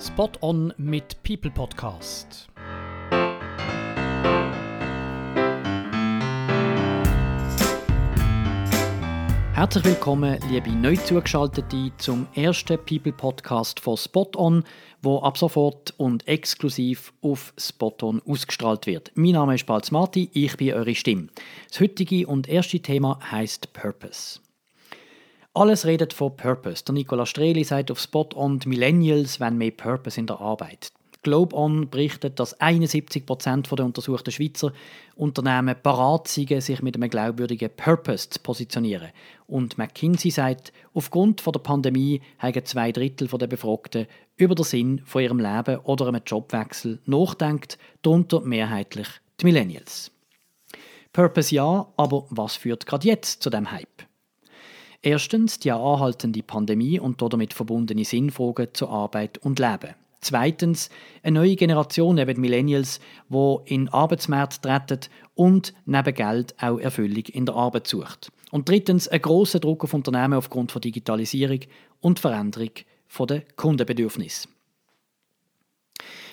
Spot On mit People Podcast. Herzlich willkommen, liebe neu zugeschaltete, zum ersten People Podcast von Spot On, wo ab sofort und exklusiv auf Spot On ausgestrahlt wird. Mein Name ist Balz Marti, ich bin eure Stimme. Das heutige und erste Thema heißt Purpose. Alles redet von Purpose. Der Nicola Streli sagt auf Spot On, Millennials wollen mehr Purpose in der Arbeit. Globe On berichtet, dass 71% der untersuchten Schweizer Unternehmen parat sind, sich mit einem glaubwürdigen Purpose zu positionieren. Und McKinsey sagt, aufgrund der Pandemie haben zwei Drittel der Befragten über den Sinn von ihrem Leben oder einem Jobwechsel nachdenkt, darunter mehrheitlich die Millennials. Purpose ja, aber was führt gerade jetzt zu dem Hype? Erstens die anhaltende Pandemie und damit verbundene Sinnfragen zu Arbeit und Leben. Zweitens eine neue Generation, eben Millennials, wo in den Arbeitsmarkt treten und neben Geld auch Erfüllung in der Arbeit sucht. Und drittens ein großer Druck auf Unternehmen aufgrund von Digitalisierung und Veränderung der Kundenbedürfnisse.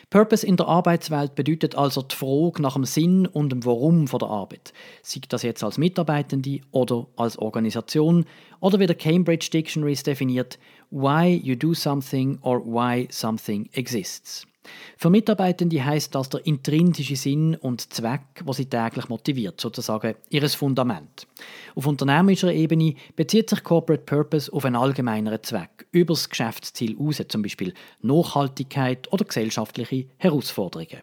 Purpose in der Arbeitswelt bedeutet also die Frage nach dem Sinn und dem Warum von der Arbeit. Sei das jetzt als Mitarbeitende oder als Organisation oder wie der Cambridge Dictionary definiert, why you do something or why something exists. Für Mitarbeitende heißt das der intrinsische Sinn und Zweck, was sie täglich motiviert, sozusagen ihres Fundament. Auf unternehmerischer Ebene bezieht sich Corporate Purpose auf einen allgemeineren Zweck, über das Geschäftsziel hinaus, zum Beispiel Nachhaltigkeit oder gesellschaftliche Herausforderungen.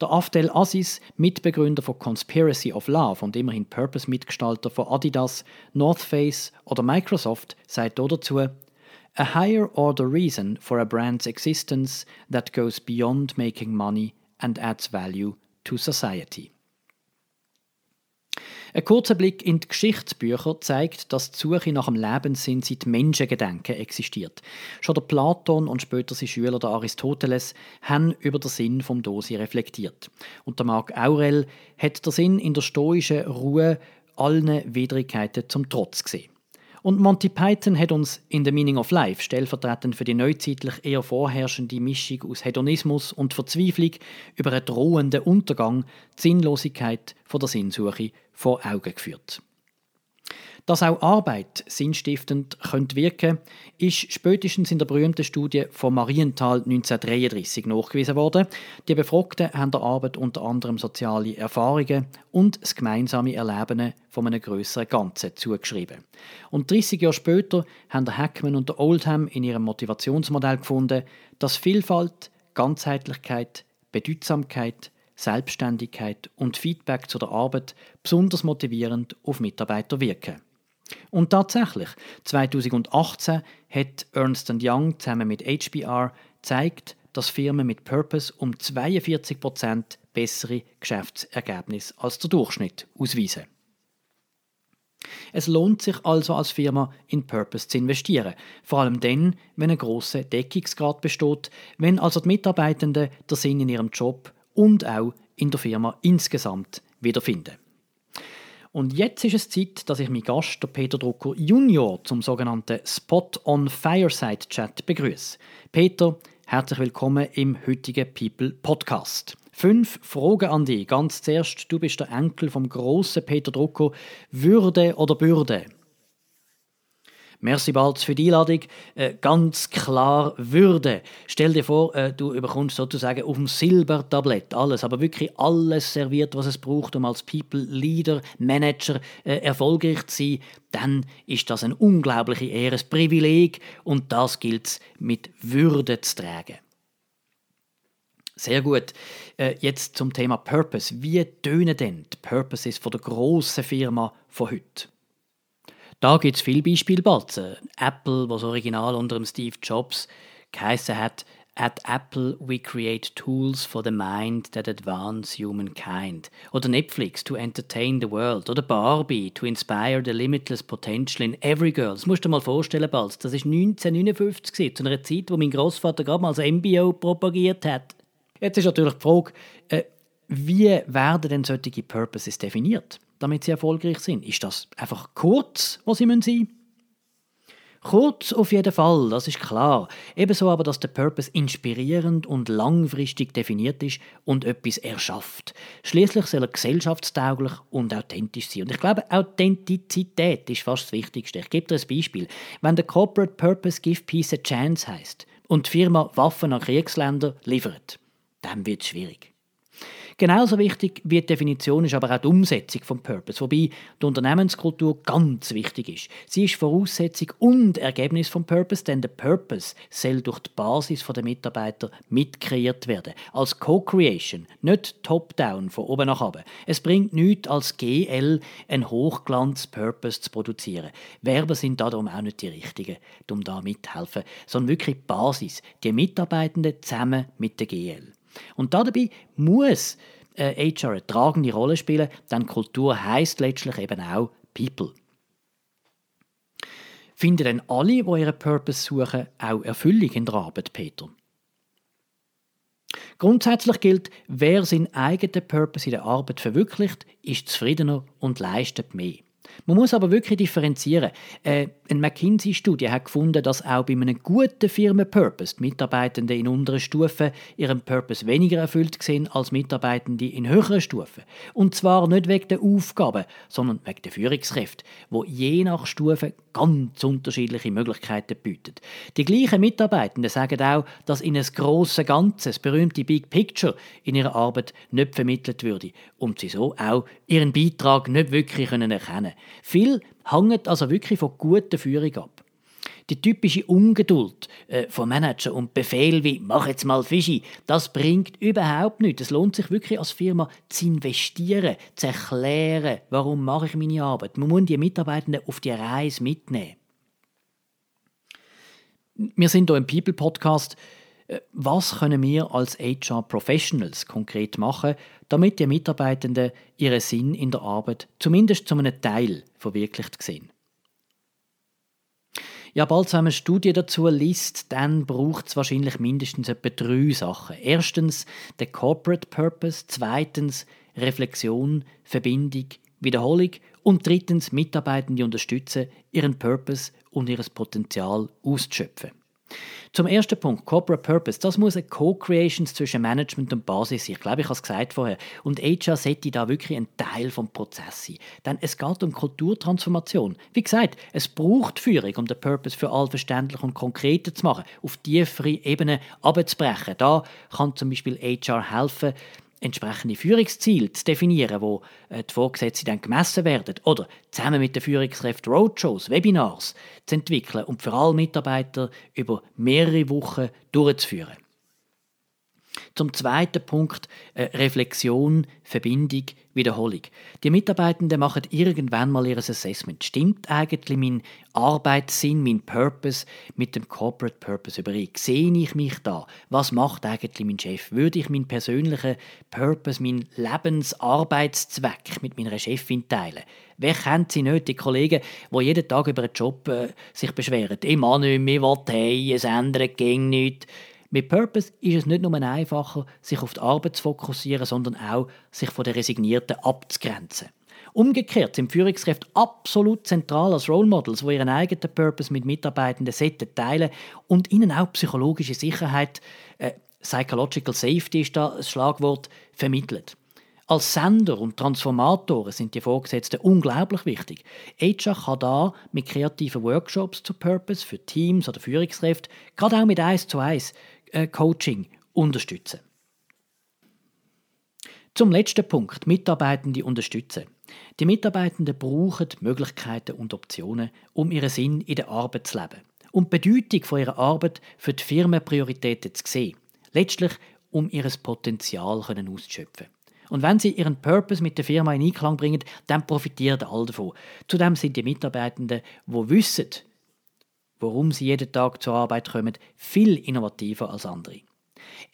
Der Afdel Aziz, Mitbegründer von Conspiracy of Love und immerhin Purpose-Mitgestalter von Adidas, North Face oder Microsoft, sagt dazu, a higher order reason for a brand's existence that goes beyond making money and adds value to society. Ein kurzer Blick in die Geschichtsbücher zeigt, dass die Suche nach dem Lebenssinn seit Menschengedenken existiert. Schon der Platon und später sein Schüler der Aristoteles haben über den Sinn vom Dosi reflektiert. Und der Marc Aurel hat den Sinn in der stoischen Ruhe allen Widrigkeiten zum Trotz gesehen. Und Monty Python hat uns in The Meaning of Life stellvertretend für die neuzeitlich eher vorherrschende Mischung aus Hedonismus und Verzweiflung über einen drohenden Untergang, die Sinnlosigkeit von der Sinnsuche vor Augen geführt. Dass auch Arbeit sinnstiftend könnte wirken ist spätestens in der berühmten Studie von Marienthal 1933 nachgewiesen worden. Die Befragten haben der Arbeit unter anderem soziale Erfahrungen und das gemeinsame Erleben von einem größeren Ganzen zugeschrieben. Und 30 Jahre später haben der Hackman und der Oldham in ihrem Motivationsmodell gefunden, dass Vielfalt, Ganzheitlichkeit, Bedeutsamkeit, Selbstständigkeit und Feedback zu der Arbeit besonders motivierend auf Mitarbeiter wirken. Und tatsächlich, 2018 hat Ernst Young zusammen mit HBR gezeigt, dass Firmen mit Purpose um 42% bessere Geschäftsergebnisse als der Durchschnitt ausweisen. Es lohnt sich also als Firma in Purpose zu investieren, vor allem dann, wenn ein grosser Deckungsgrad besteht, wenn also die Mitarbeitenden der Sinn in ihrem Job und auch in der Firma insgesamt wiederfinden. Und jetzt ist es Zeit, dass ich meinen Gast, Peter Drucker Junior, zum sogenannten Spot on Fireside Chat begrüße. Peter, herzlich willkommen im heutigen People Podcast. Fünf Fragen an dich. Ganz zuerst, du bist der Enkel vom großen Peter Drucker. Würde oder Bürde? Merci Balz für die Einladung. Äh, ganz klar Würde. Stell dir vor, äh, du bekommst sozusagen auf dem Silbertablett alles, aber wirklich alles serviert, was es braucht, um als People Leader, Manager äh, erfolgreich zu sein. Dann ist das ein unglaubliche Ehres Privileg und das gilt es mit Würde zu tragen. Sehr gut. Äh, jetzt zum Thema Purpose. Wie tönen denn die Purposes von der grossen Firma von heute? Da gibt es viele Beispiele. Apple, was original unter dem Steve Jobs geheißen hat, At Apple we create tools for the mind that advance humankind. Oder Netflix to entertain the world. Oder Barbie to inspire the limitless potential in every girl. Das musst du dir mal vorstellen, Balz. Das ist 1959, zu einer Zeit, wo mein Großvater gerade mal als MBO propagiert hat. Jetzt ist natürlich die Frage, äh, wie werden denn solche Purposes definiert? Damit sie erfolgreich sind? Ist das einfach kurz, was sie sein müssen? Kurz auf jeden Fall, das ist klar. Ebenso aber, dass der Purpose inspirierend und langfristig definiert ist und etwas erschafft. Schließlich soll er gesellschaftstauglich und authentisch sein. Und ich glaube, Authentizität ist fast das Wichtigste. Ich gebe dir ein Beispiel. Wenn der Corporate Purpose Give Peace a Chance heißt und die Firma Waffen an Kriegsländer liefert, dann wird es schwierig. Genauso wichtig wie die Definition ist aber auch die Umsetzung vom Purpose, wobei die Unternehmenskultur ganz wichtig ist. Sie ist Voraussetzung und Ergebnis vom Purpose, denn der Purpose soll durch die Basis der Mitarbeiter mitkreiert werden. Als Co-Creation, nicht Top-Down, von oben nach unten. Es bringt nichts als GL einen Hochglanz-Purpose zu produzieren. Werber sind darum auch nicht die Richtigen, um da mithelfen, sondern wirklich die Basis, die Mitarbeitenden zusammen mit der GL. Und dabei muss äh, HR eine tragende Rolle spielen, denn Kultur heißt letztlich eben auch People. Finden denn alle, die ihren Purpose suchen, auch Erfüllung in der Arbeit, Peter? Grundsätzlich gilt, wer seinen eigenen Purpose in der Arbeit verwirklicht, ist zufriedener und leistet mehr. Man muss aber wirklich differenzieren. Äh, eine McKinsey-Studie hat gefunden, dass auch bei einem guten Firmen-Purpose die Mitarbeitenden in unteren Stufen ihren Purpose weniger erfüllt sehen als Mitarbeitende in höheren Stufen. Und zwar nicht wegen der Aufgaben, sondern wegen der Führungskräfte, wo je nach Stufe ganz unterschiedliche Möglichkeiten bieten. Die gleichen Mitarbeitenden sagen auch, dass ihnen das grosse Ganze, das berühmte Big Picture, in ihrer Arbeit nicht vermittelt würde und sie so auch ihren Beitrag nicht wirklich erkennen können. Viel hängt also wirklich von guter Führung ab. Die typische Ungeduld äh, von Manager und Befehl wie «Mach jetzt mal Fischi», das bringt überhaupt nichts. Es lohnt sich wirklich als Firma zu investieren, zu erklären, warum mache ich meine Arbeit. Man muss die Mitarbeitenden auf die Reise mitnehmen. Wir sind hier im People Podcast. Äh, was können wir als HR Professionals konkret machen, damit die Mitarbeitenden ihren Sinn in der Arbeit zumindest zu einem Teil verwirklicht sehen? Ja, bald man eine Studie dazu liest, dann braucht es wahrscheinlich mindestens etwa drei Sachen. Erstens der Corporate Purpose, zweitens Reflexion, Verbindung, Wiederholung und drittens Mitarbeitende unterstützen, ihren Purpose und ihr Potenzial auszuschöpfen. Zum ersten Punkt, Corporate Purpose, das muss eine Co-Creation zwischen Management und Basis sein. Ich glaube, ich habe es gesagt vorher. Und HR sollte da wirklich ein Teil vom Prozess sein. Denn es geht um Kulturtransformation. Wie gesagt, es braucht Führung, um den Purpose für alle verständlich und konkreter zu machen, auf tiefere Ebenen abzubrechen. Da kann zum Beispiel HR helfen, entsprechende Führungsziele zu definieren, wo äh, die Vorgesetzten dann gemessen werden, oder zusammen mit den Führungskräften Roadshows, Webinars zu entwickeln und für alle Mitarbeiter über mehrere Wochen durchzuführen. Zum zweiten Punkt äh, Reflexion, Verbindung, Wiederholung. Die Mitarbeitenden machen irgendwann mal ihr Assessment. Stimmt eigentlich mein Arbeitssinn, mein Purpose mit dem Corporate Purpose überein? Sehe ich mich da? Was macht eigentlich mein Chef? Würde ich meinen persönlichen Purpose, meinen Lebensarbeitszweck mit meiner Chefin teilen? Wer kennt sie nicht, die Kollegen, die jeden Tag über einen Job äh, sich beschweren? Ich mache nicht mehr, was hey, es ändert ging nichts. Mit Purpose ist es nicht nur einfacher, sich auf die Arbeit zu fokussieren, sondern auch, sich von den Resignierten abzugrenzen. Umgekehrt sind Führungskräfte absolut zentral als Role Models, die ihren eigenen Purpose mit Mitarbeitenden teilen und ihnen auch psychologische Sicherheit, äh, Psychological Safety ist da das Schlagwort, vermittelt. Als Sender und Transformatoren sind die Vorgesetzten unglaublich wichtig. HR kann da mit kreativen Workshops zu Purpose für Teams oder Führungskräfte, gerade auch mit 1 zu 1, äh, Coaching unterstützen. Zum letzten Punkt, Mitarbeitende unterstützen. Die Mitarbeitenden brauchen Möglichkeiten und Optionen, um ihren Sinn in der Arbeit zu leben und die Bedeutung von ihrer Arbeit für die Firmenprioritäten zu sehen. Letztlich, um ihr Potenzial auszuschöpfen. Und wenn sie ihren Purpose mit der Firma in Einklang bringen, dann profitieren alle davon. Zudem sind die Mitarbeitenden, die wissen, warum sie jeden Tag zur Arbeit kommen, viel innovativer als andere.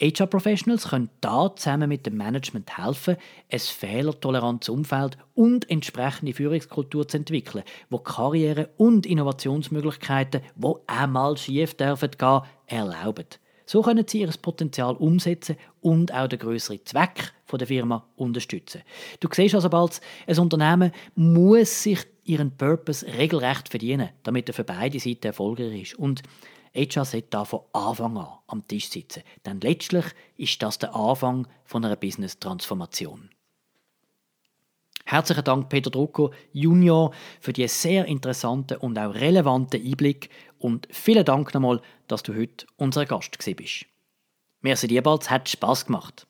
HR-Professionals können da zusammen mit dem Management helfen, ein fehlertolerantes Umfeld und entsprechende Führungskultur zu entwickeln, wo Karriere- und Innovationsmöglichkeiten, wo einmal schief dürfen gehen, erlauben. So können sie ihr Potenzial umsetzen und auch den größeren Zweck der Firma unterstützen. Du siehst also bald, ein Unternehmen muss sich ihren Purpose regelrecht verdienen, damit er für beide Seiten erfolgreich ist. Und HR sollte da von Anfang an am Tisch sitzen, denn letztlich ist das der Anfang von einer Business-Transformation. Herzlichen Dank, Peter Drucker Junior, für die sehr interessanten und auch relevanten Einblick und vielen Dank nochmal, dass du heute unser Gast bist. Merci dir bald, es hat Spass gemacht.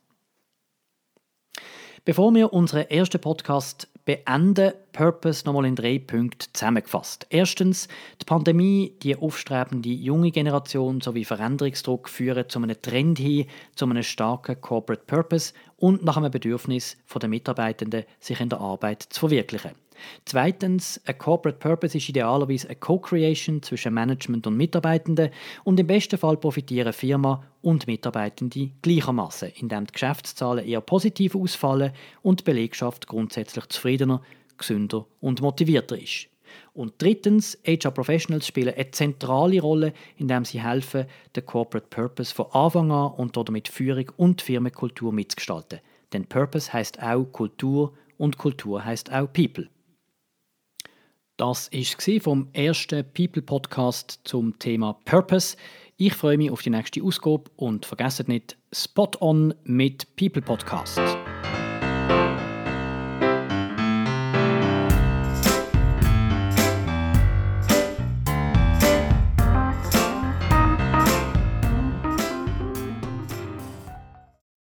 Bevor wir unseren ersten Podcast beenden, Purpose nochmal in drei Punkten zusammengefasst. Erstens, die Pandemie, die aufstrebende junge Generation sowie Veränderungsdruck führen zu einem Trend hin, zu einem starken Corporate Purpose und nach einem Bedürfnis der Mitarbeitenden, sich in der Arbeit zu verwirklichen. Zweitens, ein Corporate Purpose ist idealerweise eine Co-Creation zwischen Management und Mitarbeitenden und im besten Fall profitieren Firma und Mitarbeitende gleichermaßen, indem die Geschäftszahlen eher positiv ausfallen und die Belegschaft grundsätzlich zufriedener, gesünder und motivierter ist. Und drittens, HR Professionals spielen eine zentrale Rolle, indem sie helfen, den Corporate Purpose von Anfang an und damit Führung und Firmenkultur mitzugestalten. Denn Purpose heißt auch Kultur und Kultur heißt auch People. Das war vom ersten People Podcast zum Thema Purpose. Ich freue mich auf die nächste Ausgabe und vergesst nicht Spot On mit People Podcast.